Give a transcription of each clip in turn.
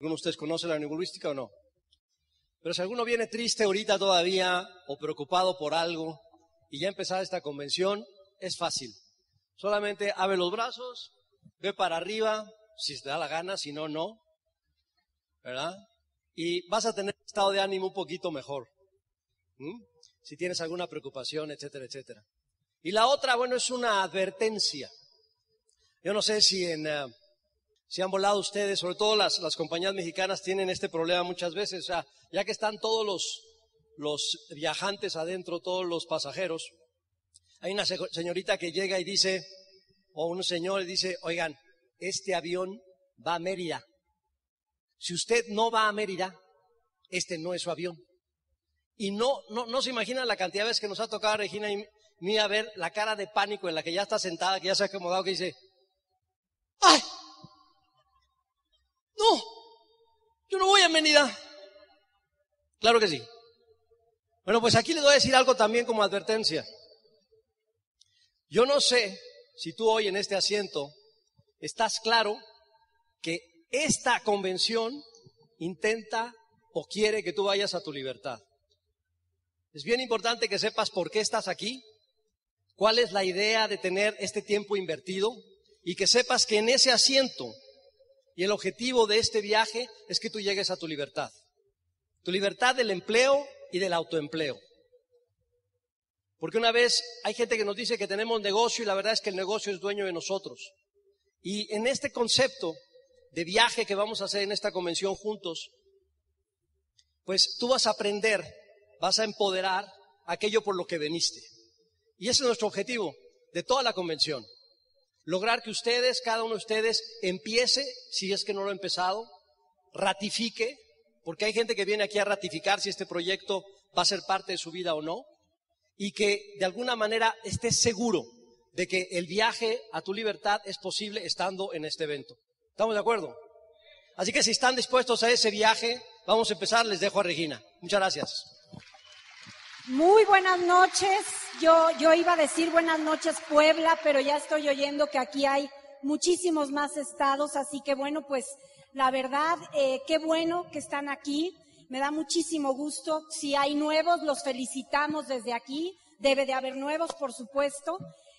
¿Alguno de ustedes conoce la neurolingüística o no? Pero si alguno viene triste ahorita todavía o preocupado por algo y ya empezar esta convención, es fácil. Solamente abre los brazos, ve para arriba, si te da la gana, si no, no. ¿Verdad? Y vas a tener un estado de ánimo un poquito mejor. Si tienes alguna preocupación, etcétera, etcétera. Y la otra, bueno, es una advertencia. Yo no sé si en, eh, si han volado ustedes, sobre todo las, las compañías mexicanas tienen este problema muchas veces, o sea, ya que están todos los, los viajantes adentro, todos los pasajeros, hay una señorita que llega y dice, o un señor y dice, oigan, este avión va a Mérida. Si usted no va a Mérida, este no es su avión. Y no, no, no se imagina la cantidad de veces que nos ha tocado a Regina y mí ver la cara de pánico en la que ya está sentada, que ya se ha acomodado, que dice, ¡ay! No, yo no voy a Mérida. Claro que sí. Bueno, pues aquí le voy a decir algo también como advertencia. Yo no sé si tú hoy en este asiento estás claro que esta convención intenta o quiere que tú vayas a tu libertad. Es bien importante que sepas por qué estás aquí, cuál es la idea de tener este tiempo invertido y que sepas que en ese asiento y el objetivo de este viaje es que tú llegues a tu libertad. Tu libertad del empleo y del autoempleo. Porque una vez hay gente que nos dice que tenemos negocio y la verdad es que el negocio es dueño de nosotros. Y en este concepto de viaje que vamos a hacer en esta convención juntos, pues tú vas a aprender, vas a empoderar aquello por lo que veniste. Y ese es nuestro objetivo de toda la convención. Lograr que ustedes, cada uno de ustedes, empiece, si es que no lo ha empezado, ratifique, porque hay gente que viene aquí a ratificar si este proyecto va a ser parte de su vida o no, y que de alguna manera estés seguro de que el viaje a tu libertad es posible estando en este evento. ¿Estamos de acuerdo? Así que si están dispuestos a ese viaje, vamos a empezar. Les dejo a Regina. Muchas gracias. Muy buenas noches. Yo, yo iba a decir buenas noches Puebla, pero ya estoy oyendo que aquí hay muchísimos más estados, así que bueno, pues la verdad, eh, qué bueno que están aquí. Me da muchísimo gusto. Si hay nuevos, los felicitamos desde aquí. Debe de haber nuevos, por supuesto.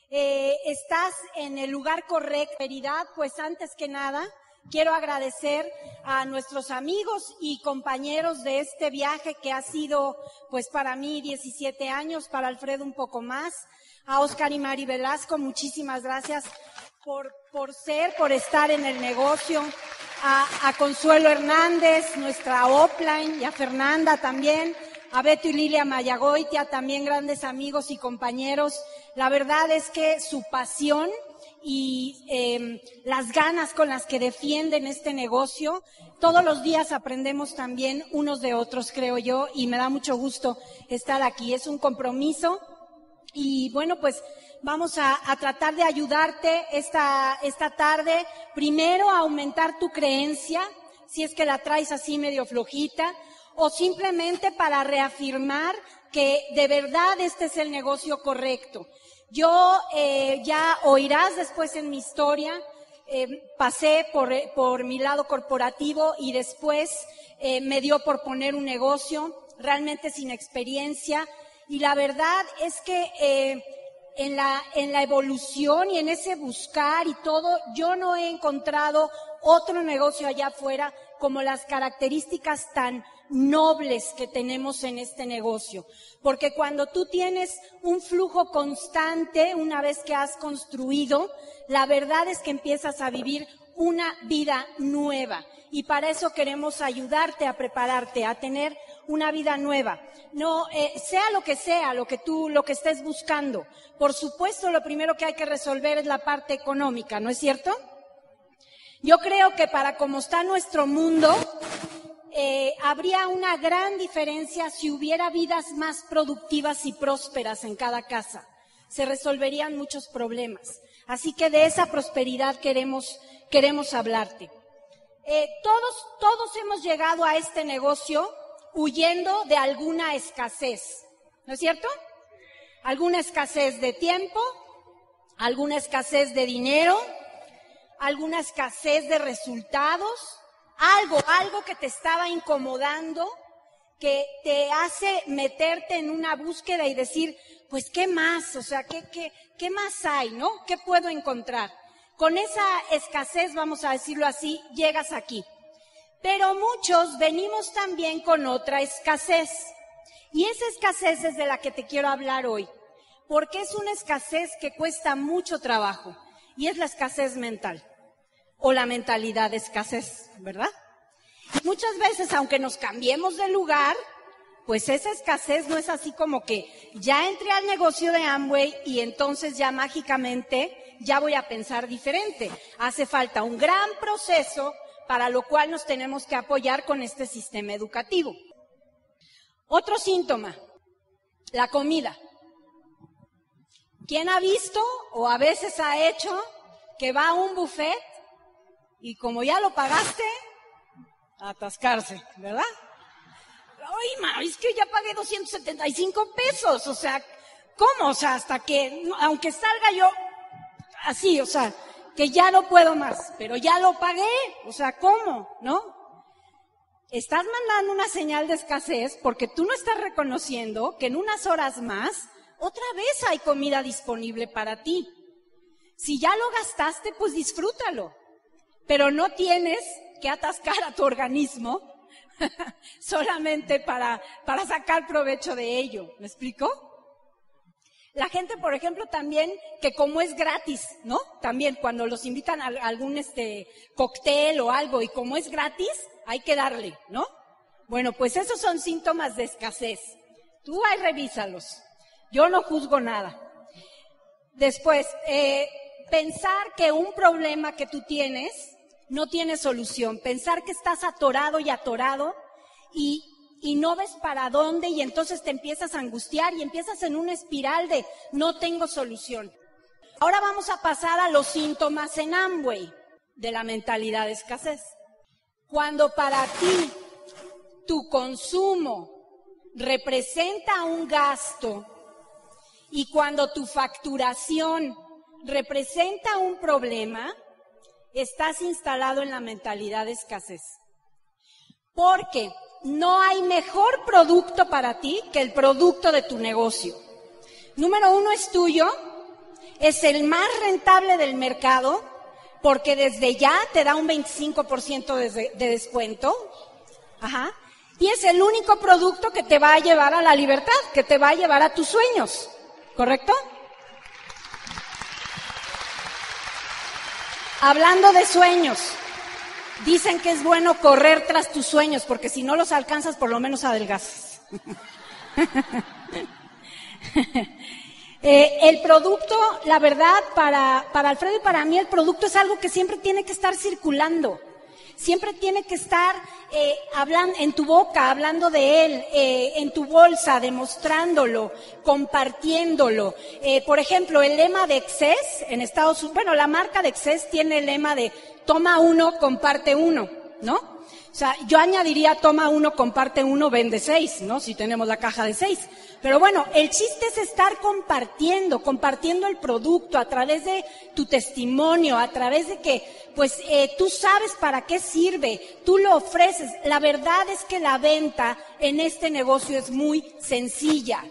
Eh, estás en el lugar correcto, pues antes que nada, quiero agradecer a nuestros amigos y compañeros de este viaje que ha sido, pues para mí 17 años, para Alfredo un poco más, a Oscar y Mari Velasco, muchísimas gracias por, por ser, por estar en el negocio, a, Consuelo Hernández, nuestra offline, y a Fernanda también, a Beto y Lilia Mayagoitia, también grandes amigos y compañeros. La verdad es que su pasión y em, las ganas con las que defienden este negocio, todos los días aprendemos también unos de otros, creo yo, y me da mucho gusto estar aquí. Es un compromiso y bueno, pues vamos a, tratar de ayudarte esta, esta tarde, primero a aumentar tu creencia, si es que la traes así medio flojita, o simplemente para reafirmar que de verdad este es el negocio correcto. Yo eh, ya oirás después en mi historia, eh, pasé por, por, mi lado corporativo y después eh, me dio por poner un negocio realmente sin experiencia. Y la verdad es que en la, en la evolución y en ese buscar y todo, yo no he encontrado otro negocio allá afuera como las características tan nobles que tenemos en este negocio. Porque cuando tú tienes un flujo constante, una vez que has construido, la verdad es que empiezas a vivir una vida nueva. Y para eso queremos ayudarte a prepararte, a tener una vida nueva. No, eh, sea lo que sea, lo que tú, lo que estés buscando. Por supuesto, lo primero que hay que resolver es la parte económica, ¿no es cierto? Yo creo que para como está nuestro mundo, eh, habría una gran diferencia si hubiera vidas más productivas y prósperas en cada casa. Se resolverían muchos problemas. Así que de esa prosperidad queremos, queremos hablarte. Eh, todos, todos hemos llegado a este negocio huyendo de alguna escasez. ¿No es cierto? Alguna escasez de tiempo, alguna escasez de dinero, alguna escasez de resultados, algo, algo que te estaba incomodando, que te hace meterte en una búsqueda y decir, pues, ¿qué más? O sea, ¿qué, qué, qué más hay, no? ¿Qué puedo encontrar? Con esa escasez, vamos a decirlo así, llegas aquí. Pero muchos venimos también con otra escasez. Y esa escasez es de la que te quiero hablar hoy, porque es una escasez que cuesta mucho trabajo, y es la escasez mental, o la mentalidad de escasez, ¿verdad? muchas veces, aunque nos cambiemos de lugar, pues esa escasez no es así como que ya entré al negocio de Amway y entonces ya mágicamente ya voy a pensar diferente. Hace falta un gran proceso para lo cual nos tenemos que apoyar con este sistema educativo. Otro síntoma, la comida. ¿Quién ha visto o a veces ha hecho que va a un buffet y como ya lo pagaste, atascarse, ¿verdad? Ay, ma, es que ya pagué 275 pesos, o sea, ¿cómo? O sea, hasta que, aunque salga yo así, o sea, que ya no puedo más, pero ya lo pagué, o sea, ¿cómo? ¿No? Estás mandando una señal de escasez porque tú no estás reconociendo que en unas horas más, otra vez hay comida disponible para ti. Si ya lo gastaste, pues disfrútalo, pero no tienes que atascar a tu organismo solamente para, para sacar provecho de ello. ¿Me explico? La gente, por ejemplo, también, que como es gratis, ¿no? También cuando los invitan a algún este cóctel o algo y como es gratis, hay que darle, ¿no? Bueno, pues esos son síntomas de escasez. Tú ahí revísalos. Yo no juzgo nada. Después, eh, pensar que un problema que tú tienes no tiene solución. Pensar que estás atorado y atorado y, y no ves para dónde y entonces te empiezas a angustiar y empiezas en una espiral de no tengo solución. Ahora vamos a pasar a los síntomas en Amway de la mentalidad de escasez. Cuando para ti tu consumo representa un gasto y cuando tu facturación representa un problema, estás instalado en la mentalidad de escasez. Porque no hay mejor producto para ti que el producto de tu negocio. Número uno es tuyo, es el más rentable del mercado, porque desde ya te da un 25% de, de descuento. Ajá. Y es el único producto que te va a llevar a la libertad, que te va a llevar a tus sueños. ¿Correcto? Hablando de sueños, dicen que es bueno correr tras tus sueños, porque si no los alcanzas, por lo menos adelgazas. eh, el producto, la verdad, para, para Alfredo y para mí, el producto es algo que siempre tiene que estar circulando siempre tiene que estar eh, hablando en tu boca, hablando de él, eh, en tu bolsa, demostrándolo, compartiéndolo. Eh, por ejemplo, el lema de Excess en Estados Unidos, bueno, la marca de Excess tiene el lema de toma uno, comparte uno, ¿no? O sea, yo añadiría toma uno, comparte uno, vende seis, ¿no? Si tenemos la caja de seis. Pero bueno, el chiste es estar compartiendo, compartiendo el producto a través de tu testimonio, a través de que, pues, eh, tú sabes para qué sirve, tú lo ofreces. La verdad es que la venta en este negocio es muy sencilla.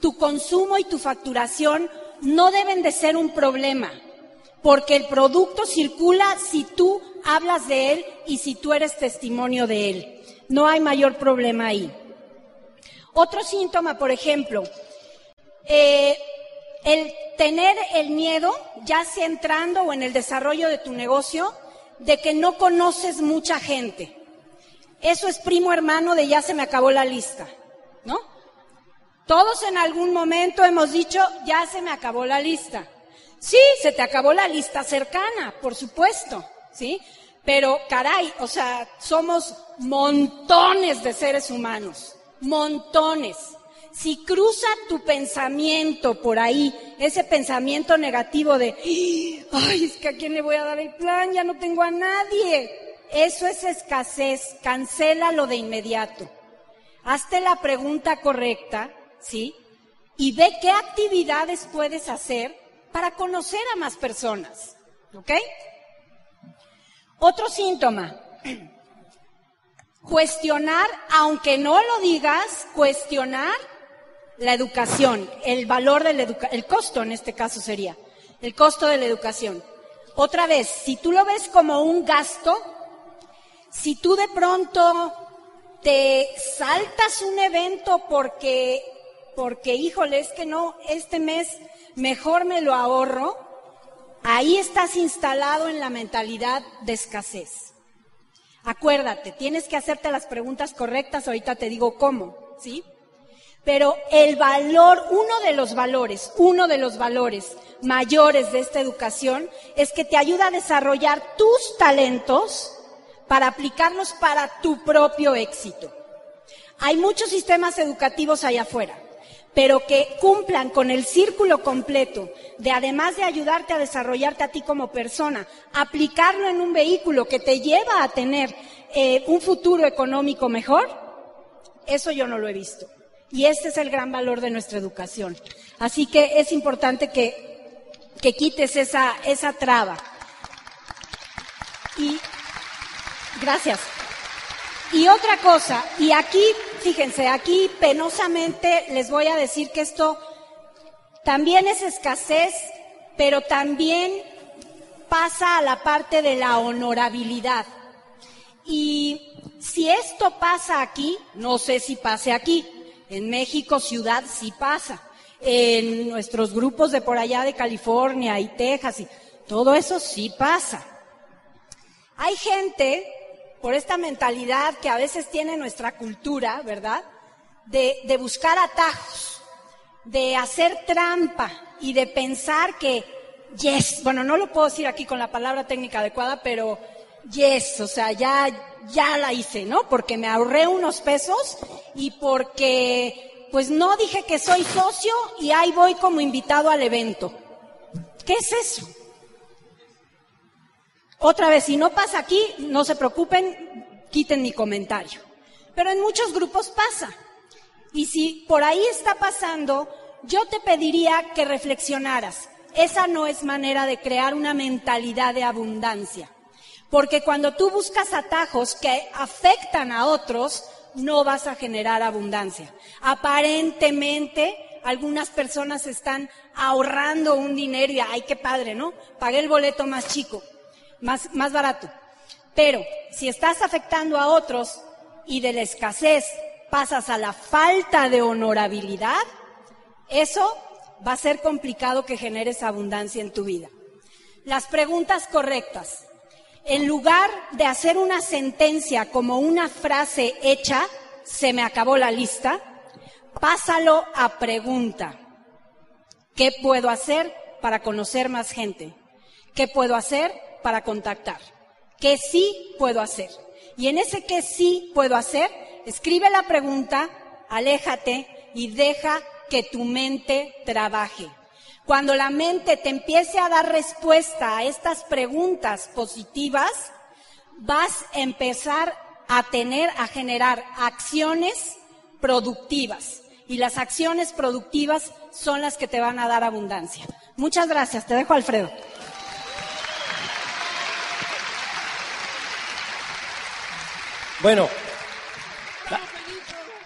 Tu consumo y tu facturación no deben de ser un problema, porque el producto circula si tú hablas de Él y si tú eres testimonio de Él. No hay mayor problema ahí. Otro síntoma, por ejemplo, eh, el tener el miedo, ya sea entrando o en el desarrollo de tu negocio, de que no conoces mucha gente. Eso es primo hermano de ya se me acabó la lista, ¿no? Todos en algún momento hemos dicho, ya se me acabó la lista. Sí, se te acabó la lista cercana, por supuesto. ¿sí? Pero caray, o sea, somos montones de seres humanos, montones. Si cruza tu pensamiento por ahí, ese pensamiento negativo de, ay, es que a quién le voy a dar el plan, ya no tengo a nadie. Eso es escasez, cancélalo de inmediato. Hazte la pregunta correcta, ¿sí? Y ve qué actividades puedes hacer para conocer a más personas, ¿ok? Otro síntoma, Cuestionar, aunque no lo digas, cuestionar la educación, el valor del educa el costo en este caso sería, el costo de la educación. Otra vez, si tú lo ves como un gasto, si tú de pronto te saltas un evento porque, porque, híjole, es que no, este mes mejor me lo ahorro, ahí estás instalado en la mentalidad de escasez. Acuérdate, tienes que hacerte las preguntas correctas, ahorita te digo cómo, ¿sí? Pero el valor, uno de los valores, uno de los valores mayores de esta educación es que te ayuda a desarrollar tus talentos para aplicarlos para tu propio éxito. Hay muchos sistemas educativos allá afuera, pero que cumplan con el círculo completo de además de ayudarte a desarrollarte a ti como persona, aplicarlo en un vehículo que te lleva a tener eh, un futuro económico mejor, eso yo no lo he visto. Y este es el gran valor de nuestra educación. Así que es importante que, que quites esa, esa traba. Y gracias. Y otra cosa, y aquí, fíjense, aquí penosamente les voy a decir que esto también es escasez, pero también pasa a la parte de la honorabilidad. Y si esto pasa aquí, no sé si pase aquí, en México ciudad sí pasa. En nuestros grupos de por allá de California y Texas y todo eso sí pasa. Hay gente, por esta mentalidad que a veces tiene nuestra cultura, ¿verdad? De, buscar atajos, de hacer trampa y de pensar que, yes, bueno, no lo puedo decir aquí con la palabra técnica adecuada, pero yes, o sea, ya, ya la hice, ¿no? Porque me ahorré unos pesos y porque, pues no dije que soy socio y ahí voy como invitado al evento. ¿Qué es eso? Otra vez, si no pasa aquí, no se preocupen, quiten mi comentario. Pero en muchos grupos pasa. Y si por ahí está pasando, yo te pediría que reflexionaras. Esa no es manera de crear una mentalidad de abundancia. Porque cuando tú buscas atajos que afectan a otros, no vas a generar abundancia. Aparentemente, algunas personas están ahorrando un dinero y, ay, qué padre, ¿no? Pagué el boleto más chico, más, barato. Pero si estás afectando a otros y de la escasez pasas a la falta de honorabilidad, eso va a ser complicado que generes abundancia en tu vida. Las preguntas correctas en lugar de hacer una sentencia como una frase hecha, se me acabó la lista, pásalo a pregunta. ¿Qué puedo hacer para conocer más gente? ¿Qué puedo hacer para contactar? ¿Qué sí puedo hacer? Y en ese que sí puedo hacer, escribe la pregunta, aléjate y deja que tu mente trabaje. Cuando la mente te empiece a dar respuesta a estas preguntas positivas, vas a empezar a tener, a generar acciones productivas. Y las acciones productivas son las que te van a dar abundancia. Muchas gracias. Te dejo, Alfredo. Bueno,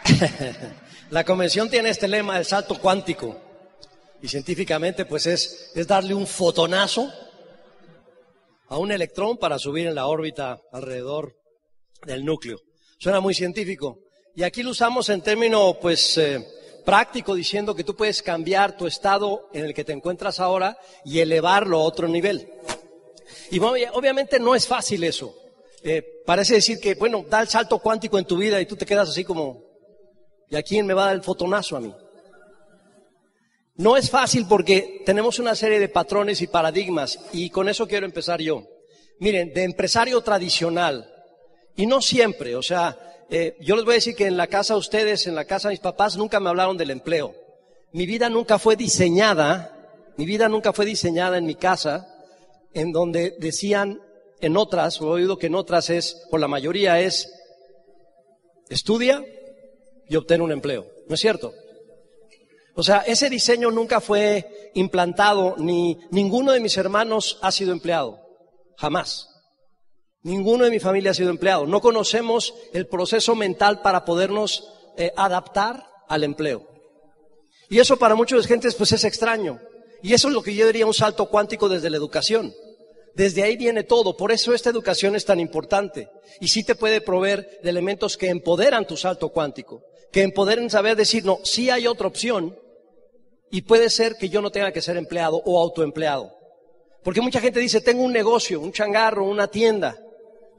la, convención tiene este lema del salto cuántico. Y científicamente, pues es, es darle un fotonazo a un electrón para subir en la órbita alrededor del núcleo. Suena muy científico. Y aquí lo usamos en término, pues, eh, práctico, diciendo que tú puedes cambiar tu estado en el que te encuentras ahora y elevarlo a otro nivel. Y obviamente no es fácil eso. Eh, parece decir que, bueno, da el salto cuántico en tu vida y tú te quedas así como, ¿y a quién me va a dar el fotonazo a mí? No es fácil porque tenemos una serie de patrones y paradigmas y con eso quiero empezar yo. Miren, de empresario tradicional, y no siempre, o sea, eh, yo les voy a decir que en la casa de ustedes, en la casa de mis papás, nunca me hablaron del empleo. Mi vida nunca fue diseñada, mi vida nunca fue diseñada en mi casa, en donde decían en otras, o he oído que en otras es, por la mayoría es, estudia y obtén un empleo. ¿No es cierto? O sea, ese diseño nunca fue implantado, ni ninguno de mis hermanos ha sido empleado. Jamás. Ninguno de mi familia ha sido empleado. No conocemos el proceso mental para podernos eh, adaptar al empleo. Y eso para muchas gentes pues es extraño. Y eso es lo que yo diría un salto cuántico desde la educación. Desde ahí viene todo. Por eso esta educación es tan importante. Y sí te puede proveer de elementos que empoderan tu salto cuántico. Que empoderen saber decir, no, sí hay otra opción. Y puede ser que yo no tenga que ser empleado o autoempleado. Porque mucha gente dice, tengo un negocio, un changarro, una tienda.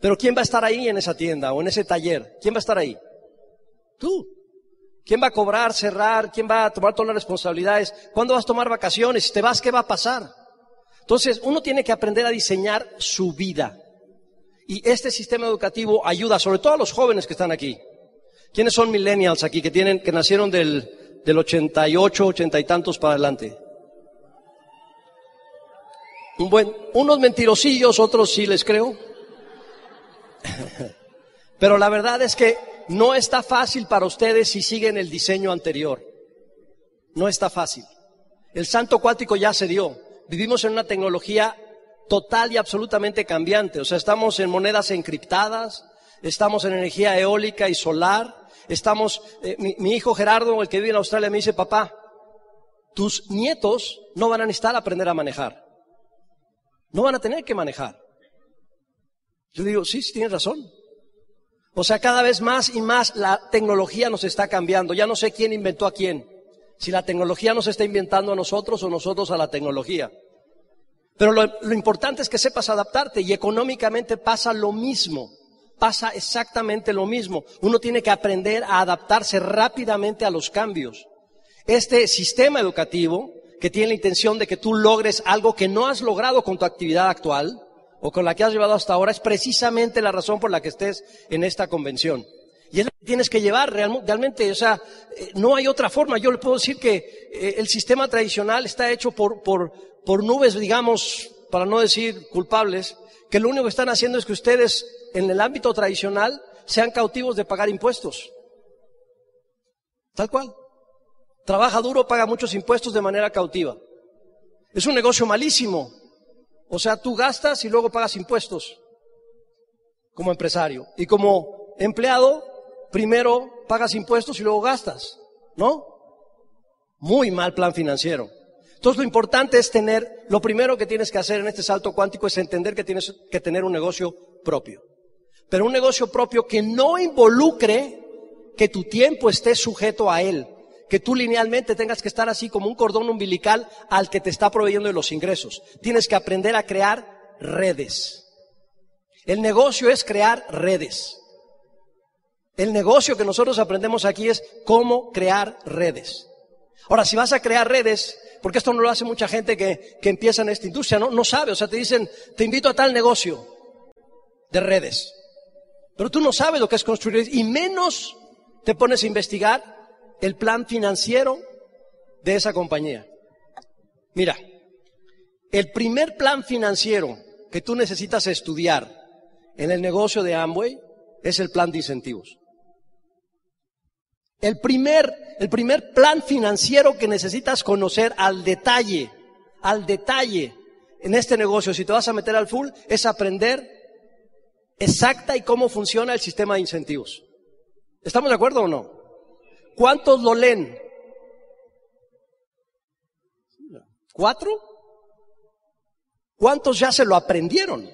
Pero ¿quién va a estar ahí en esa tienda o en ese taller? ¿Quién va a estar ahí? Tú. ¿Quién va a cobrar, cerrar? ¿Quién va a tomar todas las responsabilidades? ¿Cuándo vas a tomar vacaciones? Si te vas, ¿qué va a pasar? Entonces, uno tiene que aprender a diseñar su vida. Y este sistema educativo ayuda, sobre todo a los jóvenes que están aquí. ¿Quiénes son millennials aquí que tienen, que nacieron del, del 88, 80 y tantos para adelante? Un buen, unos mentirosillos, otros sí les creo. Pero la verdad es que no está fácil para ustedes si siguen el diseño anterior. No está fácil. El santo cuántico ya se dio. Vivimos en una tecnología total y absolutamente cambiante. O sea, estamos en monedas encriptadas, estamos en energía eólica y solar, estamos, eh, mi, hijo Gerardo, el que vive en Australia, me dice, papá, tus nietos no van a necesitar aprender a manejar. No van a tener que manejar. Yo digo, sí, sí, tienes razón. O sea, cada vez más y más la tecnología nos está cambiando. Ya no sé quién inventó a quién. Si la tecnología nos está inventando a nosotros o nosotros a la tecnología. Pero lo, importante es que sepas adaptarte y económicamente pasa lo mismo. Pasa exactamente lo mismo. Uno tiene que aprender a adaptarse rápidamente a los cambios. Este sistema educativo, que tiene la intención de que tú logres algo que no has logrado con tu actividad actual, o con la que has llevado hasta ahora es precisamente la razón por la que estés en esta convención. Y es lo que tienes que llevar realmente, o sea, eh, no hay otra forma. Yo le puedo decir que eh, el sistema tradicional está hecho por, por, por nubes, digamos, para no decir culpables, que lo único que están haciendo es que ustedes en el ámbito tradicional sean cautivos de pagar impuestos. Tal cual. Trabaja duro, paga muchos impuestos de manera cautiva. Es un negocio malísimo, o sea, tú gastas y luego pagas impuestos como empresario. Y como empleado, primero pagas impuestos y luego gastas, ¿no? Muy mal plan financiero. Entonces lo importante es tener, lo primero que tienes que hacer en este salto cuántico es entender que tienes que tener un negocio propio. Pero un negocio propio que no involucre que tu tiempo esté sujeto a él que tú linealmente tengas que estar así como un cordón umbilical al que te está proveyendo de los ingresos. Tienes que aprender a crear redes. El negocio es crear redes. El negocio que nosotros aprendemos aquí es cómo crear redes. Ahora, si vas a crear redes, porque esto no lo hace mucha gente que, que empieza en esta industria, ¿no? No sabe, o sea, te dicen, te invito a tal negocio de redes. Pero tú no sabes lo que es construir y menos te pones a investigar el plan financiero de esa compañía. Mira, el primer plan financiero que tú necesitas estudiar en el negocio de Amway es el plan de incentivos. El primer, el primer plan financiero que necesitas conocer al detalle, al detalle en este negocio, si te vas a meter al full, es aprender exacta y cómo funciona el sistema de incentivos. ¿Estamos de acuerdo o no? ¿Cuántos lo leen? ¿Cuatro? ¿Cuántos ya se lo aprendieron?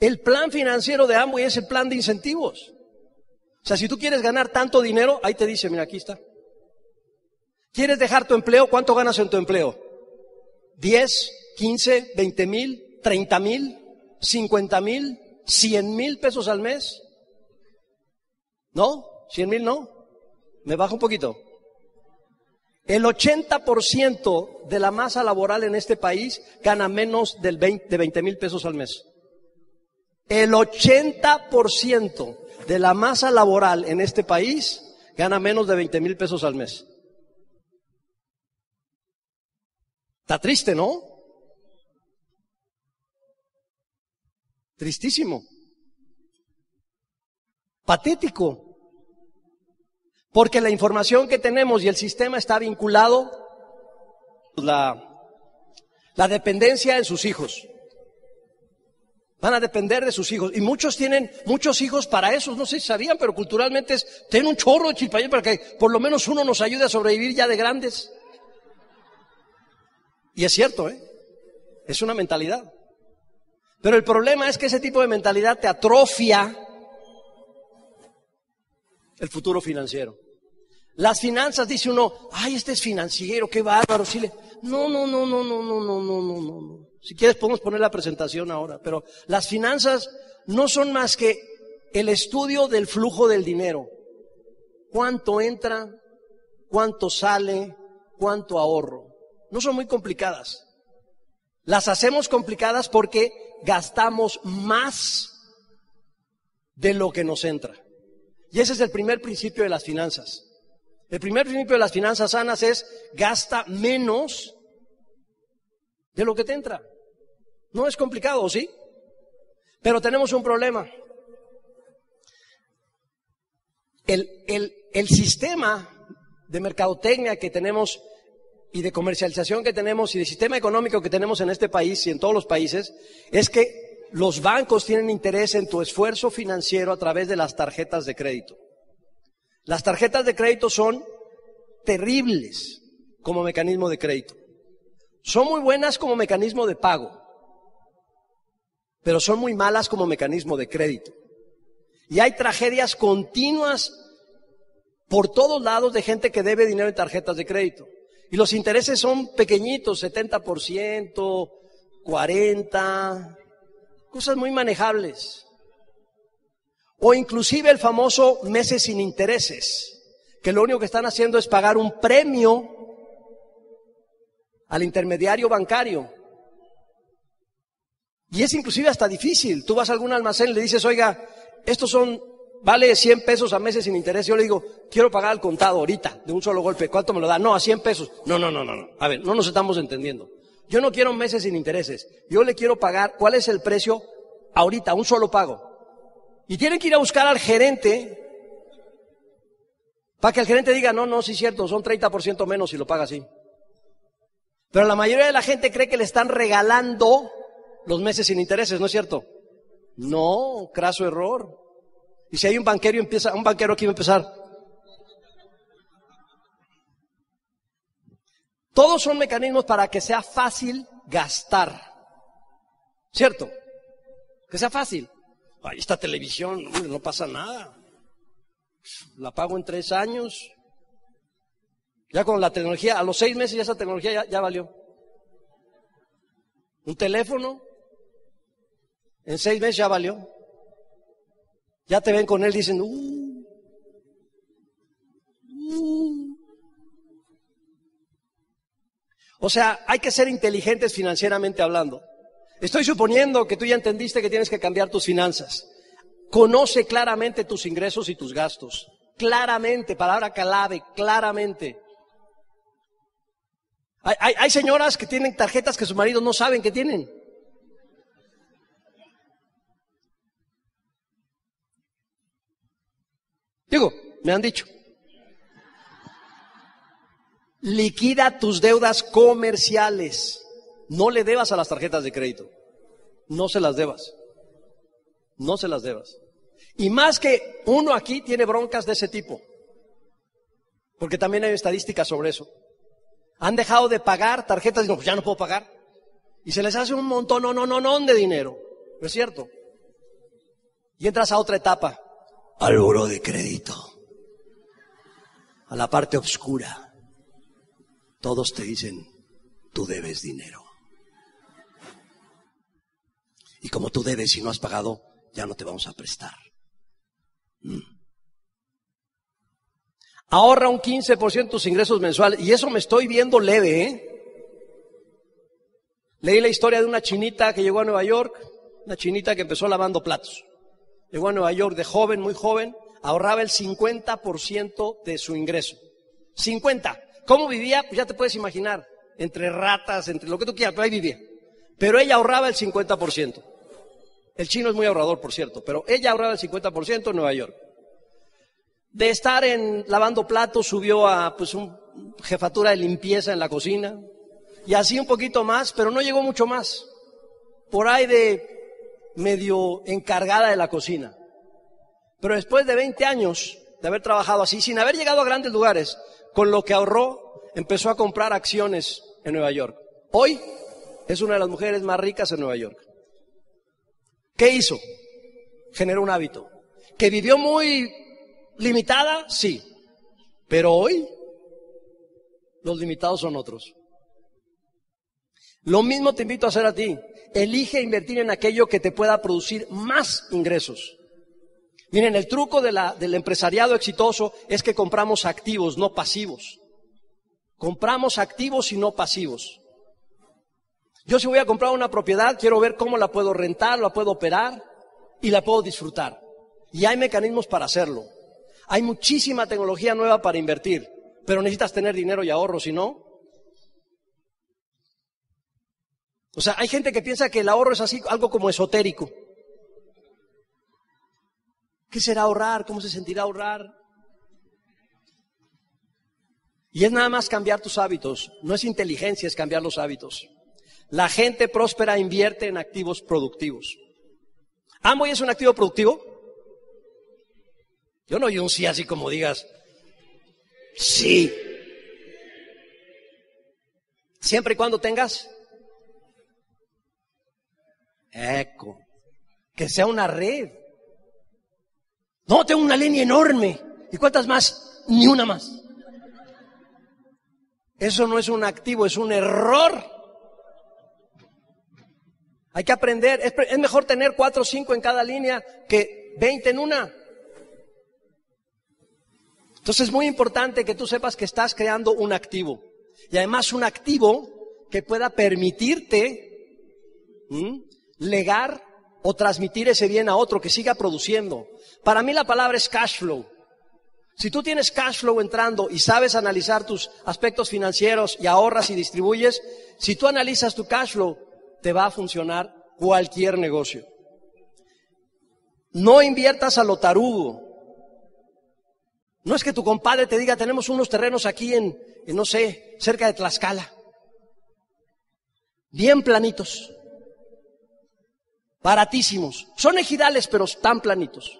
El plan financiero de Amway es el plan de incentivos. O sea, si tú quieres ganar tanto dinero, ahí te dice, mira, aquí está. ¿Quieres dejar tu empleo? ¿Cuánto ganas en tu empleo? ¿10, 15, 20 mil, 30 mil, 50 mil, 100 mil pesos al mes? ¿No? ¿Cien mil no? Me bajo un poquito. El 80% de la masa laboral en este país gana menos del 20, de 20 mil pesos al mes. El 80% de la masa laboral en este país gana menos de 20 mil pesos al mes. Está triste, ¿no? Tristísimo. Patético. Porque la información que tenemos y el sistema está vinculado la, la dependencia en sus hijos. Van a depender de sus hijos. Y muchos tienen muchos hijos para eso. No sé si sabían, pero culturalmente es, ten un chorro de para que por lo menos uno nos ayude a sobrevivir ya de grandes. Y es cierto, ¿eh? Es una mentalidad. Pero el problema es que ese tipo de mentalidad te atrofia el futuro financiero. Las finanzas, dice uno, ay, este es financiero, qué bárbaro. No, no, no, no, no, no, no, no, no, no. Si quieres podemos poner la presentación ahora, pero las finanzas no son más que el estudio del flujo del dinero. ¿Cuánto entra? ¿Cuánto sale? ¿Cuánto ahorro? No son muy complicadas. Las hacemos complicadas porque gastamos más de lo que nos entra. Y ese es el primer principio de las finanzas. El primer principio de las finanzas sanas es gasta menos de lo que te entra. No es complicado, ¿sí? Pero tenemos un problema. El, el, el sistema de mercadotecnia que tenemos y de comercialización que tenemos y de sistema económico que tenemos en este país y en todos los países es que los bancos tienen interés en tu esfuerzo financiero a través de las tarjetas de crédito. Las tarjetas de crédito son terribles como mecanismo de crédito. Son muy buenas como mecanismo de pago, pero son muy malas como mecanismo de crédito. Y hay tragedias continuas por todos lados de gente que debe dinero en tarjetas de crédito. Y los intereses son pequeñitos, 70%, 40%, cosas muy manejables. O inclusive el famoso meses sin intereses, que lo único que están haciendo es pagar un premio al intermediario bancario. Y es inclusive hasta difícil. Tú vas a algún almacén y le dices, oiga, estos son, vale 100 pesos a meses sin interés. Yo le digo, quiero pagar al contado ahorita, de un solo golpe. ¿Cuánto me lo da? No, a 100 pesos. No, no, no, no. A ver, no nos estamos entendiendo. Yo no quiero meses sin intereses. Yo le quiero pagar, ¿cuál es el precio? Ahorita, un solo pago. Y tienen que ir a buscar al gerente para que el gerente diga, no, no, sí es cierto, son 30% menos si lo paga así. Pero la mayoría de la gente cree que le están regalando los meses sin intereses, ¿no es cierto? No, craso error. Y si hay un banquero empieza, un banquero aquí va a empezar. Todos son mecanismos para que sea fácil gastar. ¿Cierto? Que sea fácil. Ahí está televisión, no pasa nada. La pago en tres años. Ya con la tecnología, a los seis meses ya esa tecnología ya valió. Un teléfono, en seis meses ya valió. Ya te ven con él, dicen, uh, uh. O sea, hay que ser inteligentes financieramente hablando. Estoy suponiendo que tú ya entendiste que tienes que cambiar tus finanzas. Conoce claramente tus ingresos y tus gastos. Claramente, palabra clave, claramente. Hay, hay, señoras que tienen tarjetas que sus maridos no saben que tienen. Digo, me han dicho. Liquida tus deudas comerciales. No le debas a las tarjetas de crédito. No se las debas. No se las debas. Y más que uno aquí tiene broncas de ese tipo. Porque también hay estadísticas sobre eso. Han dejado de pagar tarjetas y no, pues ya no puedo pagar. Y se les hace un montón, no, no, no, no de dinero. ¿No es cierto? Y entras a otra etapa. Al buro de crédito. A la parte oscura. Todos te dicen, tú debes dinero. Y como tú debes y no has pagado, ya no te vamos a prestar. Mm. Ahorra un 15% tus ingresos mensuales. Y eso me estoy viendo leve, ¿eh? Leí la historia de una chinita que llegó a Nueva York, una chinita que empezó lavando platos. Llegó a Nueva York de joven, muy joven, ahorraba el 50% de su ingreso. 50. ¿Cómo vivía? Pues ya te puedes imaginar. Entre ratas, entre lo que tú quieras, pero ahí vivía. Pero ella ahorraba el 50%. El chino es muy ahorrador, por cierto, pero ella ahorraba el 50% en Nueva York. De estar en lavando platos subió a pues un jefatura de limpieza en la cocina y así un poquito más, pero no llegó mucho más. Por ahí de medio encargada de la cocina. Pero después de 20 años de haber trabajado así, sin haber llegado a grandes lugares, con lo que ahorró, empezó a comprar acciones en Nueva York. Hoy es una de las mujeres más ricas en Nueva York. ¿Qué hizo? Generó un hábito. ¿Que vivió muy limitada? Sí. Pero hoy los limitados son otros. Lo mismo te invito a hacer a ti. Elige invertir en aquello que te pueda producir más ingresos. Miren, el truco del empresariado exitoso es que compramos activos, no pasivos. Compramos activos y no pasivos. Yo si voy a comprar una propiedad, quiero ver cómo la puedo rentar, la puedo operar y la puedo disfrutar. Y hay mecanismos para hacerlo. Hay muchísima tecnología nueva para invertir, pero necesitas tener dinero y ahorro, si no. O sea, hay gente que piensa que el ahorro es así, algo como esotérico. ¿Qué será ahorrar? ¿Cómo se sentirá ahorrar? Y es nada más cambiar tus hábitos. No es inteligencia, es cambiar los hábitos. La gente próspera invierte en activos productivos. ¿Amway es un activo productivo? Yo no oí un sí así como digas, sí. Siempre y cuando tengas eco, que sea una red. No, tengo una línea enorme. ¿Y cuántas más? Ni una más. Eso no es un activo, es un error. Hay que aprender. Es, mejor tener cuatro o cinco en cada línea que veinte en una. Entonces es muy importante que tú sepas que estás creando un activo. Y además un activo que pueda permitirte legar o transmitir ese bien a otro, que siga produciendo. Para mí la palabra es cash flow. Si tú tienes cash flow entrando y sabes analizar tus aspectos financieros y ahorras y distribuyes, si tú analizas tu cash flow, te va a funcionar cualquier negocio. No inviertas a lo tarugo. No es que tu compadre te diga, tenemos unos terrenos aquí en, en no sé, cerca de Tlaxcala. Bien planitos. Baratísimos. Son ejidales, pero están planitos.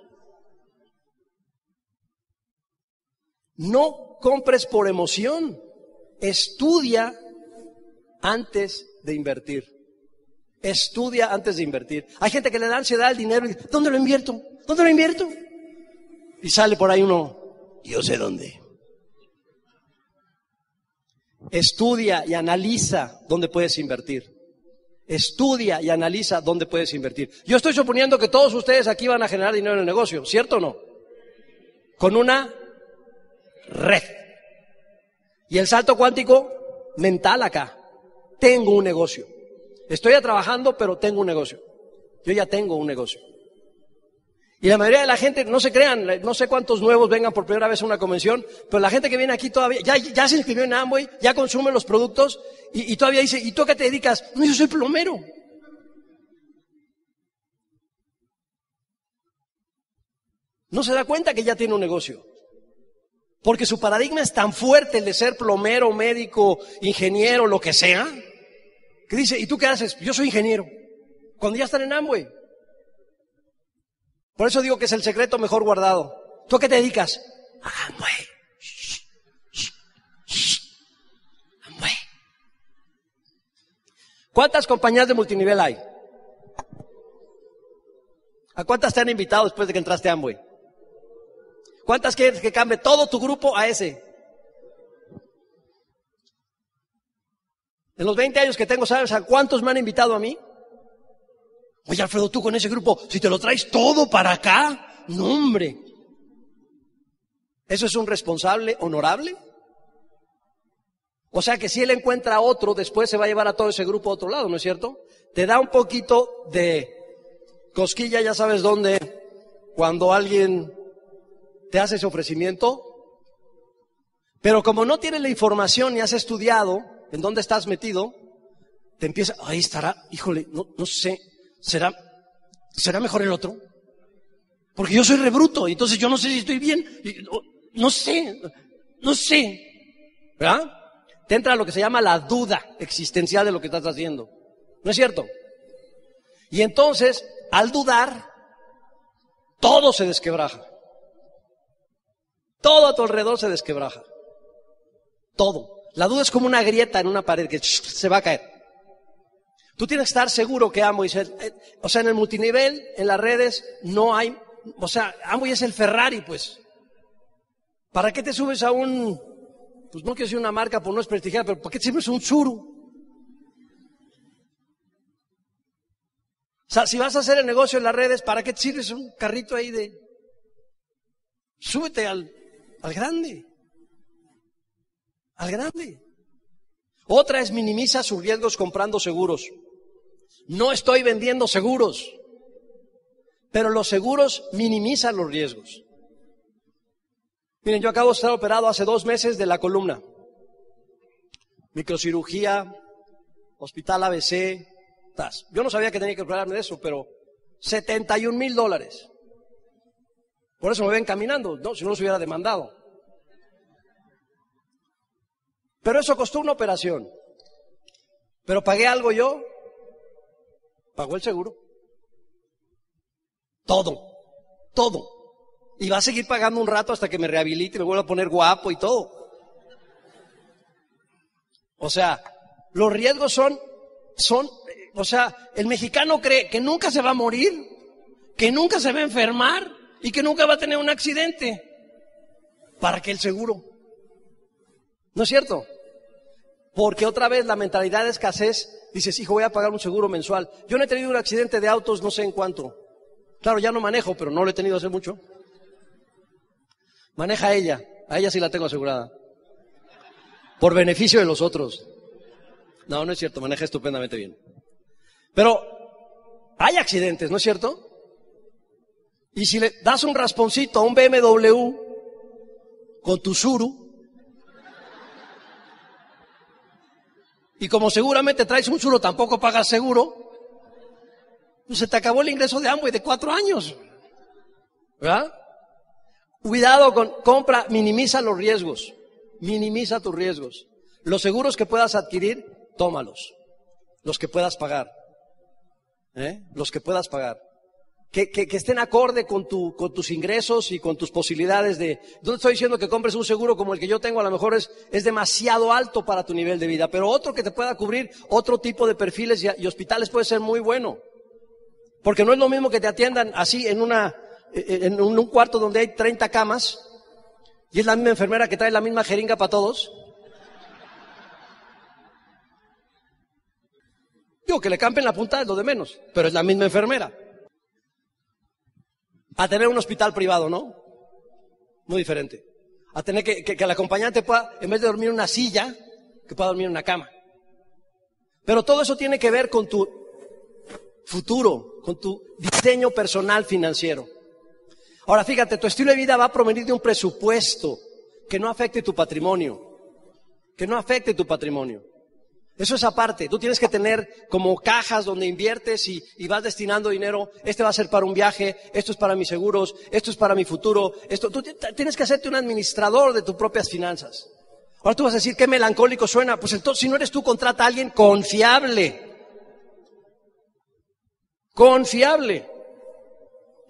No compres por emoción. Estudia antes de invertir. Estudia antes de invertir. Hay gente que le da ansiedad al dinero y dice, ¿dónde lo invierto? ¿Dónde lo invierto? Y sale por ahí uno, yo sé dónde. Estudia y analiza dónde puedes invertir. Estudia y analiza dónde puedes invertir. Yo estoy suponiendo que todos ustedes aquí van a generar dinero en el negocio, ¿cierto o no? Con una red. Y el salto cuántico mental acá. Tengo un negocio. Estoy trabajando, pero tengo un negocio. Yo ya tengo un negocio. Y la mayoría de la gente, no se crean, no sé cuántos nuevos vengan por primera vez a una convención, pero la gente que viene aquí todavía, ya, se inscribió en Amway, ya consume los productos y, y todavía dice, ¿y tú a qué te dedicas? No, yo soy plomero. No se da cuenta que ya tiene un negocio. Porque su paradigma es tan fuerte el de ser plomero, médico, ingeniero, lo que sea, que dice, ¿y tú qué haces? Yo soy ingeniero. Cuando ya están en Amway. Por eso digo que es el secreto mejor guardado. ¿Tú a qué te dedicas? Amway. Amway. ¿Cuántas compañías de multinivel hay? ¿A cuántas te han invitado después de que entraste a Amway? ¿Cuántas quieres que cambie todo tu grupo a ese? En los 20 años que tengo, ¿sabes a cuántos me han invitado a mí? Oye, Alfredo, tú con ese grupo, si te lo traes todo para acá, no hombre. ¿Eso es un responsable honorable? O sea que si él encuentra a otro, después se va a llevar a todo ese grupo a otro lado, ¿no es cierto? Te da un poquito de cosquilla, ya sabes dónde, cuando alguien te hace ese ofrecimiento. Pero como no tienes la información y has estudiado, en dónde estás metido, te empieza, ahí estará, híjole, no, no sé, será, será mejor el otro. Porque yo soy rebruto, entonces yo no sé si estoy bien, no sé, no sé, ¿verdad? Te entra lo que se llama la duda existencial de lo que estás haciendo. ¿No es cierto? Y entonces al dudar, todo se desquebraja. Todo a tu alrededor se desquebraja. Todo. La duda es como una grieta en una pared que se va a caer. Tú tienes que estar seguro que Amway, eh, o sea, en el multinivel, en las redes, no hay, o sea, Amway es el Ferrari, pues. ¿Para qué te subes a un, pues no quiero decir una marca por no es prestigiar, pero ¿para qué te subes un Zuru? O sea, si vas a hacer el negocio en las redes, ¿para qué te sirves un carrito ahí de... Súbete al, al grande. Al grande. Otra es minimiza sus riesgos comprando seguros. No estoy vendiendo seguros, pero los seguros minimizan los riesgos. Miren, yo acabo de estar operado hace dos meses de la columna. Microcirugía, hospital ABC, TAS. Yo no sabía que tenía que operarme de eso, pero 71 mil dólares. Por eso me ven caminando, no, si no se hubiera demandado. Pero eso costó una operación. Pero pagué algo yo, pagó el seguro. Todo, todo. Y va a seguir pagando un rato hasta que me rehabilite y me vuelva a poner guapo y todo. O sea, los riesgos son, son, o sea, el mexicano cree que nunca se va a morir, que nunca se va a enfermar y que nunca va a tener un accidente. ¿Para qué el seguro? ¿No es cierto? Porque otra vez la mentalidad de escasez, dices, hijo, voy a pagar un seguro mensual. Yo no he tenido un accidente de autos, no sé en cuánto. Claro, ya no manejo, pero no lo he tenido hace mucho. Maneja ella, a ella sí la tengo asegurada. Por beneficio de los otros. No, no es cierto, maneja estupendamente bien. Pero hay accidentes, ¿no es cierto? Y si le das un rasponcito a un BMW con tu Suru, Y como seguramente traes un suro, tampoco pagas seguro, pues se te acabó el ingreso de Amway de cuatro años. ¿Verdad? Cuidado con compra, minimiza los riesgos. Minimiza tus riesgos. Los seguros que puedas adquirir, tómalos. Los que puedas pagar. ¿Eh? Los que puedas pagar que, estén acorde con, tu, con tus ingresos y con tus posibilidades de... No estoy diciendo que compres un seguro como el que yo tengo, a lo mejor es, es demasiado alto para tu nivel de vida, pero otro que te pueda cubrir otro tipo de perfiles y, hospitales puede ser muy bueno. Porque no es lo mismo que te atiendan así en, una, en un, un cuarto donde hay 30 camas y es la misma enfermera que trae la misma jeringa para todos. Digo, que le campen la punta es lo de menos, pero es la misma enfermera a tener un hospital privado, ¿no? Muy diferente. A tener que, que, el acompañante pueda, en vez de dormir en una silla, que pueda dormir en una cama. Pero todo eso tiene que ver con tu futuro, con tu diseño personal financiero. Ahora fíjate, tu estilo de vida va a provenir de un presupuesto que no afecte tu patrimonio, que no afecte tu patrimonio. Eso es aparte. Tú tienes que tener como cajas donde inviertes y, vas destinando dinero. Este va a ser para un viaje, esto es para mis seguros, esto es para mi futuro. Esto, tú tienes que hacerte un administrador de tus propias finanzas. Ahora tú vas a decir, qué melancólico suena. Pues entonces, si no eres tú, contrata a alguien confiable. Confiable.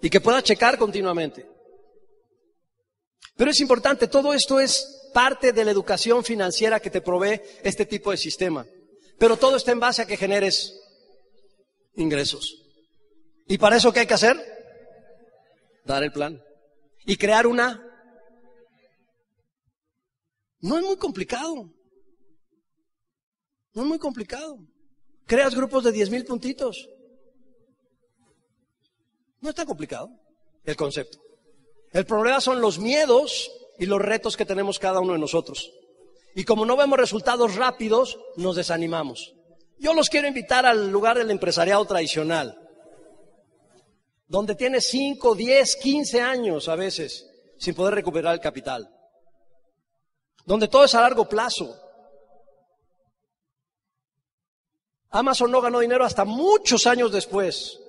Y que pueda checar continuamente. Pero es importante, todo esto es parte de la educación financiera que te provee este tipo de sistema. Pero todo está en base a que generes ingresos. ¿Y para eso qué hay que hacer? Dar el plan. Y crear una... No es muy complicado. No es muy complicado. Creas grupos de diez mil puntitos. No es tan complicado el concepto. El problema son los miedos y los retos que tenemos cada uno de nosotros. Y como no vemos resultados rápidos, nos desanimamos. Yo los quiero invitar al lugar del empresariado tradicional, donde tiene 5, 10, 15 años a veces sin poder recuperar el capital, donde todo es a largo plazo. Amazon no ganó dinero hasta muchos años después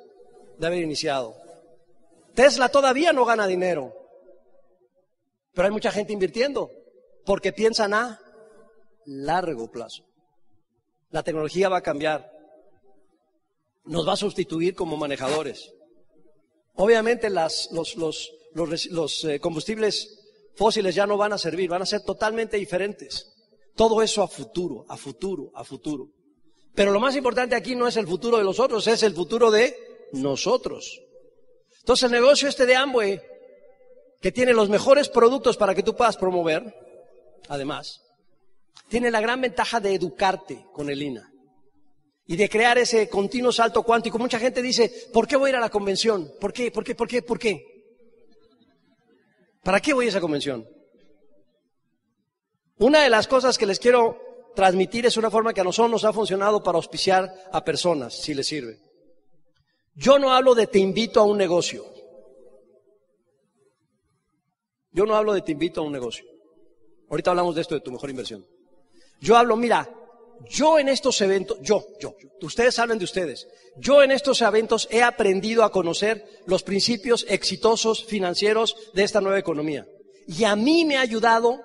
de haber iniciado. Tesla todavía no gana dinero, pero hay mucha gente invirtiendo porque piensan, ah, largo plazo. La tecnología va a cambiar. Nos va a sustituir como manejadores. Obviamente los eh, combustibles fósiles ya no van a servir, van a ser totalmente diferentes. Todo eso a futuro, a futuro, a futuro. Pero lo más importante aquí no es el futuro de los otros, es el futuro de nosotros. Entonces el negocio este de Amway, que tiene los mejores productos para que tú puedas promover, además, tiene la gran ventaja de educarte con el INA y de crear ese continuo salto cuántico. Mucha gente dice, ¿por qué voy a ir a la convención? ¿Por qué? ¿Por qué? ¿Por qué? ¿Por qué? ¿Para qué voy a esa convención? Una de las cosas que les quiero transmitir es una forma que a nosotros nos ha funcionado para auspiciar a personas, si les sirve. Yo no hablo de te invito a un negocio. Yo no hablo de te invito a un negocio. Ahorita hablamos de esto de tu mejor inversión. Yo hablo, mira, yo en estos eventos, yo, yo, ustedes hablan de ustedes, yo en estos eventos he aprendido a conocer los principios exitosos financieros de esta nueva economía. Y a mí me ha ayudado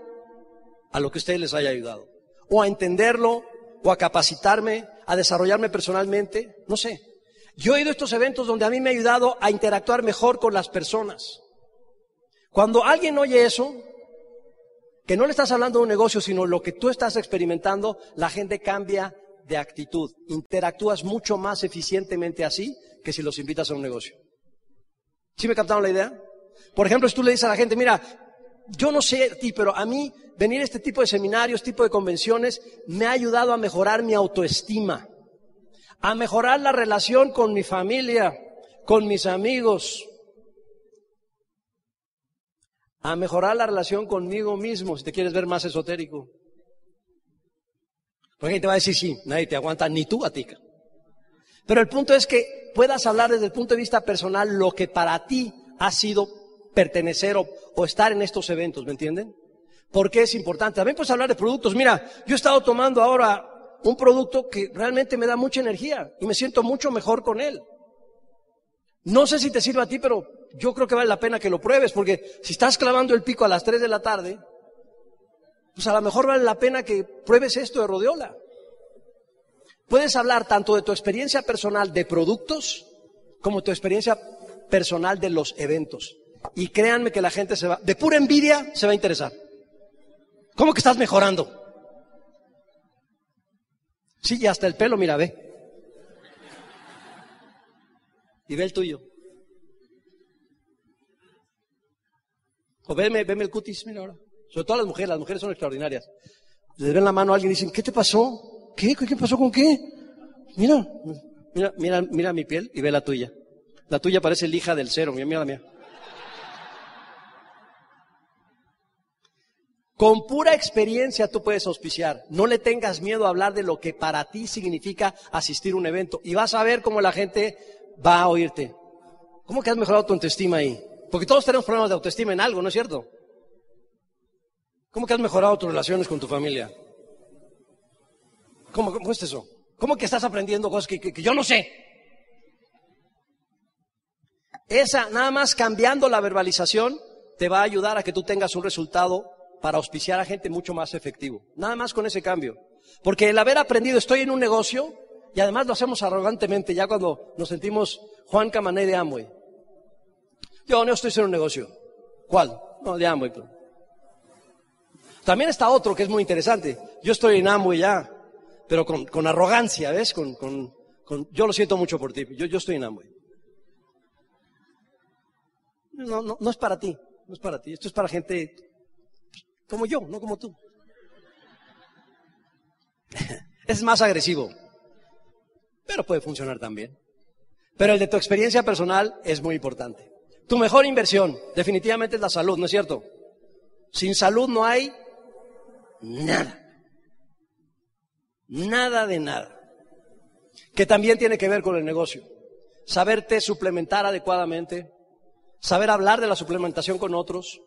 a lo que ustedes les haya ayudado. O a entenderlo, o a capacitarme, a desarrollarme personalmente, no sé. Yo he ido a estos eventos donde a mí me ha ayudado a interactuar mejor con las personas. Cuando alguien oye eso, que no le estás hablando de un negocio, sino lo que tú estás experimentando, la gente cambia de actitud. Interactúas mucho más eficientemente así que si los invitas a un negocio. ¿Sí me captaron la idea? Por ejemplo, si tú le dices a la gente, mira, yo no sé a ti, pero a mí venir a este tipo de seminarios, tipo de convenciones, me ha ayudado a mejorar mi autoestima, a mejorar la relación con mi familia, con mis amigos, a mejorar la relación conmigo mismo, si te quieres ver más esotérico. Porque te va a decir, sí, nadie te aguanta, ni tú a ti. Pero el punto es que puedas hablar desde el punto de vista personal lo que para ti ha sido pertenecer o, o estar en estos eventos, ¿me entienden? Porque es importante. También puedes hablar de productos. Mira, yo he estado tomando ahora un producto que realmente me da mucha energía y me siento mucho mejor con él. No sé si te sirve a ti, pero yo creo que vale la pena que lo pruebes, porque si estás clavando el pico a las 3 de la tarde, pues a lo mejor vale la pena que pruebes esto de Rodeola. Puedes hablar tanto de tu experiencia personal de productos como tu experiencia personal de los eventos. Y créanme que la gente se va, de pura envidia, se va a interesar. ¿Cómo que estás mejorando? Sí, y hasta el pelo, mira, ve. Y ve el tuyo. O el cutis, mira ahora. Sobre todo las mujeres, las mujeres son extraordinarias. Le ven la mano a alguien y dicen, ¿qué te pasó? ¿Qué? ¿Qué pasó con qué? Mira, mira, mira, mira mi piel y ve la tuya. La tuya parece el hija del cero, mira, mira la mía. Con pura experiencia tú puedes auspiciar. No le tengas miedo a hablar de lo que para ti significa asistir a un evento. Y vas a ver cómo la gente va a oírte. ¿Cómo que has mejorado tu autoestima ahí? Porque todos tenemos problemas de autoestima en algo, ¿no es cierto? ¿Cómo que has mejorado tus relaciones con tu familia? ¿Cómo, es eso? ¿Cómo que estás aprendiendo cosas que, que yo no sé? Esa, nada más cambiando la verbalización, te va a ayudar a que tú tengas un resultado para auspiciar a gente mucho más efectivo. Nada más con ese cambio. Porque el haber aprendido, estoy en un negocio, y además lo hacemos arrogantemente ya cuando nos sentimos Juan Camané de Amway. Yo no estoy en un negocio. ¿Cuál? No, de Amway. También está otro que es muy interesante. Yo estoy en Amway ya, pero con, arrogancia, ¿ves? Con, con, yo lo siento mucho por ti. Yo, yo estoy en Amway. No, no, no es para ti. No es para ti. Esto es para gente como yo, no como tú. es más agresivo, pero puede funcionar también. Pero el de tu experiencia personal es muy importante. Tu mejor inversión definitivamente es la salud, ¿no es cierto? Sin salud no hay nada. Nada de nada. Que también tiene que ver con el negocio. Saberte suplementar adecuadamente, saber hablar de la suplementación con otros,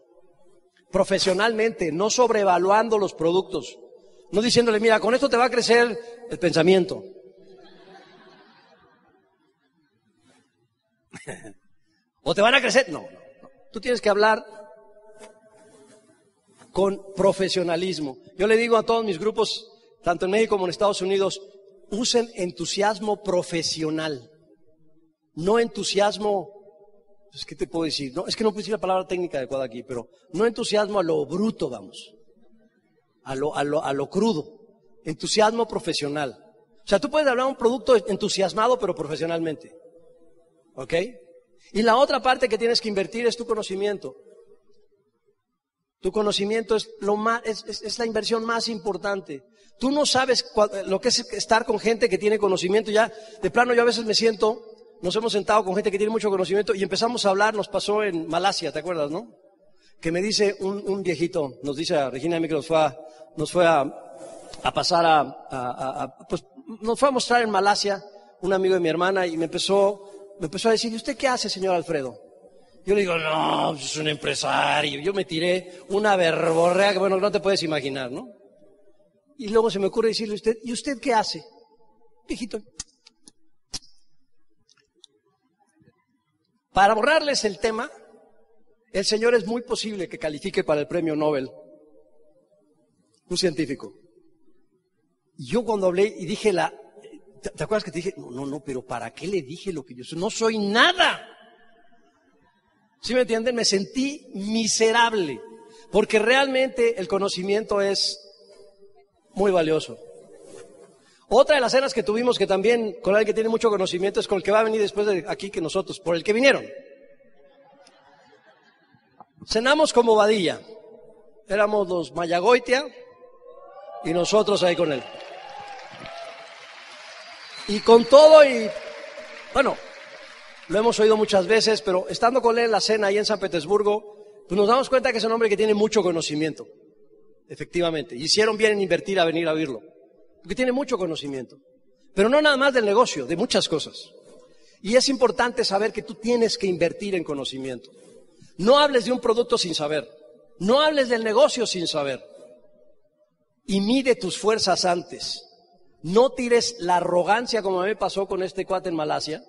profesionalmente, no sobrevaluando los productos, no diciéndole, mira, con esto te va a crecer el pensamiento. ¿O te van a crecer? No, no, Tú tienes que hablar con profesionalismo. Yo le digo a todos mis grupos, tanto en México como en Estados Unidos, usen entusiasmo profesional, no entusiasmo pues, ¿qué te puedo decir? No, es que no decir la palabra técnica adecuada aquí, pero no entusiasmo a lo bruto, vamos. A lo, a lo, a lo crudo. Entusiasmo profesional. O sea, tú puedes hablar un producto entusiasmado, pero profesionalmente. ¿Ok? Y la otra parte que tienes que invertir es tu conocimiento. Tu conocimiento es, la inversión más importante. Tú no sabes lo que es estar con gente que tiene conocimiento. Ya, de plano, yo a veces me siento, nos hemos sentado con gente que tiene mucho conocimiento y empezamos a hablar, nos pasó en Malasia, ¿te acuerdas, no? Que me dice un, viejito, nos dice a Regina que nos fue a, pasar a, a, pues nos fue a mostrar en Malasia un amigo de mi hermana y me empezó, me empezó a decir, ¿y usted qué hace, señor Alfredo? Yo le digo, no, pues, es un empresario. Yo me tiré una verborrea que, bueno, no te puedes imaginar, ¿no? Y luego se me ocurre decirle a usted, ¿y usted qué hace? Viejito. Para borrarles el tema, el señor es muy posible que califique para el premio Nobel. Un científico. Yo cuando hablé y dije la, ¿te, acuerdas que te dije? No, no, no, pero ¿para qué le dije lo que yo soy? No soy nada. ¿Sí me entienden? Me sentí miserable, porque realmente el conocimiento es muy valioso. Otra de las cenas que tuvimos, que también con alguien que tiene mucho conocimiento, es con el que va a venir después de aquí que nosotros, por el que vinieron. Cenamos con bobadilla. Éramos los Mayagoitia y nosotros ahí con él. Y con todo y, bueno, lo hemos oído muchas veces, pero estando con él en la cena ahí en San Petersburgo, pues nos damos cuenta que es un hombre que tiene mucho conocimiento, efectivamente. Hicieron bien en invertir a venir a oírlo, porque tiene mucho conocimiento. Pero no nada más del negocio, de muchas cosas. Y es importante saber que tú tienes que invertir en conocimiento. No hables de un producto sin saber. No hables del negocio sin saber. Y mide tus fuerzas antes. No tires la arrogancia como a mí me pasó con este cuate en Malasia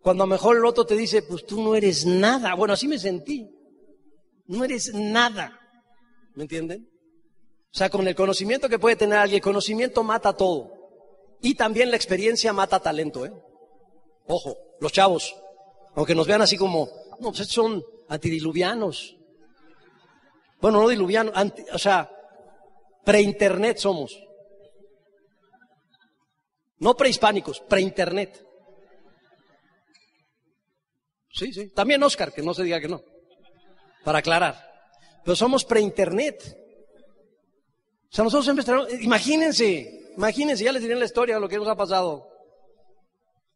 cuando a lo mejor el otro te dice, pues tú no eres nada. Bueno, así me sentí. No eres nada. ¿Me entienden? O sea, con el conocimiento que puede tener alguien, el conocimiento mata todo. Y también la experiencia mata talento, ¿eh? Ojo, los chavos, aunque nos vean así como, no, pues estos son antidiluvianos. Bueno, no diluvianos, o sea, pre-internet somos. No prehispánicos, pre-internet. Sí, sí. También Oscar, que no se diga que no. Para aclarar. Pero somos pre-internet. O sea, nosotros siempre tenemos, imagínense, imagínense, ya les diré la historia de lo que nos ha pasado.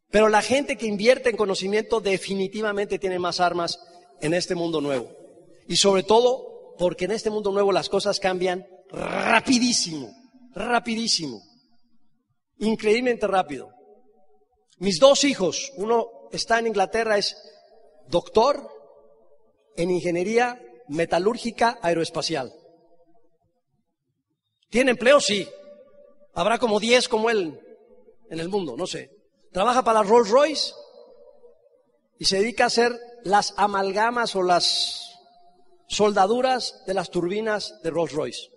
Pero la gente que invierte en conocimiento definitivamente tiene más armas en este mundo nuevo. Y sobre todo porque en este mundo nuevo las cosas cambian rapidísimo, rapidísimo. Increíblemente rápido. Mis dos hijos, uno está en Inglaterra, es doctor en ingeniería metalúrgica aeroespacial. ¿Tiene empleo? Sí. Habrá como 10 como él en el mundo, no sé. Trabaja para Rolls Royce y se dedica a hacer las amalgamas o las soldaduras de las turbinas de Rolls Royce.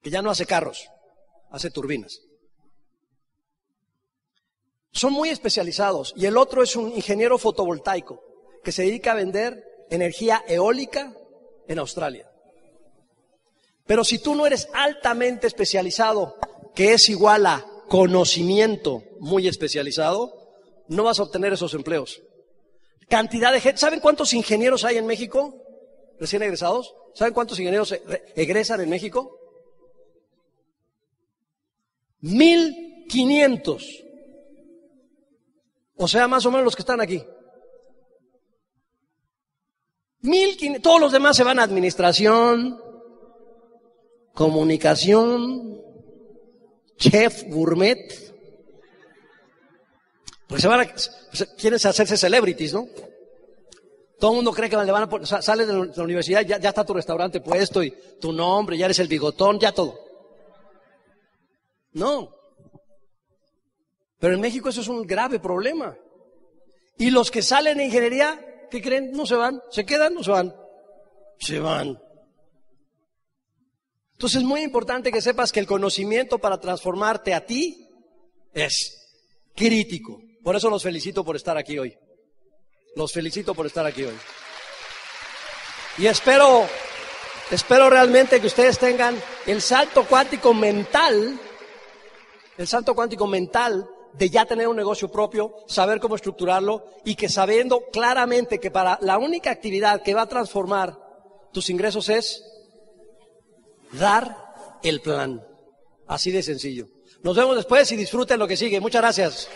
Que ya no hace carros, hace turbinas son muy especializados. Y el otro es un ingeniero fotovoltaico que se dedica a vender energía eólica en Australia. Pero si tú no eres altamente especializado, que es igual a conocimiento muy especializado, no vas a obtener esos empleos. Cantidad de gente. ¿Saben cuántos ingenieros hay en México? Recién egresados. ¿Saben cuántos ingenieros egresan en México? Mil quinientos. O sea, más o menos los que están aquí. Mil todos los demás se van a administración, comunicación, chef, gourmet. Pues se van a, quieren hacerse celebrities, ¿no? Todo el mundo cree que le van a sales de la universidad, ya, ya está tu restaurante puesto y tu nombre, ya eres el bigotón, ya todo. No. Pero en México eso es un grave problema. Y los que salen de ingeniería, ¿qué creen? No se van, se quedan, no se van. Se van. Entonces es muy importante que sepas que el conocimiento para transformarte a ti es crítico. Por eso los felicito por estar aquí hoy. Los felicito por estar aquí hoy. Y espero, espero realmente que ustedes tengan el salto cuántico mental, el salto cuántico mental de ya tener un negocio propio, saber cómo estructurarlo y que sabiendo claramente que para la única actividad que va a transformar tus ingresos es dar el plan. Así de sencillo. Nos vemos después y disfruten lo que sigue. Muchas gracias.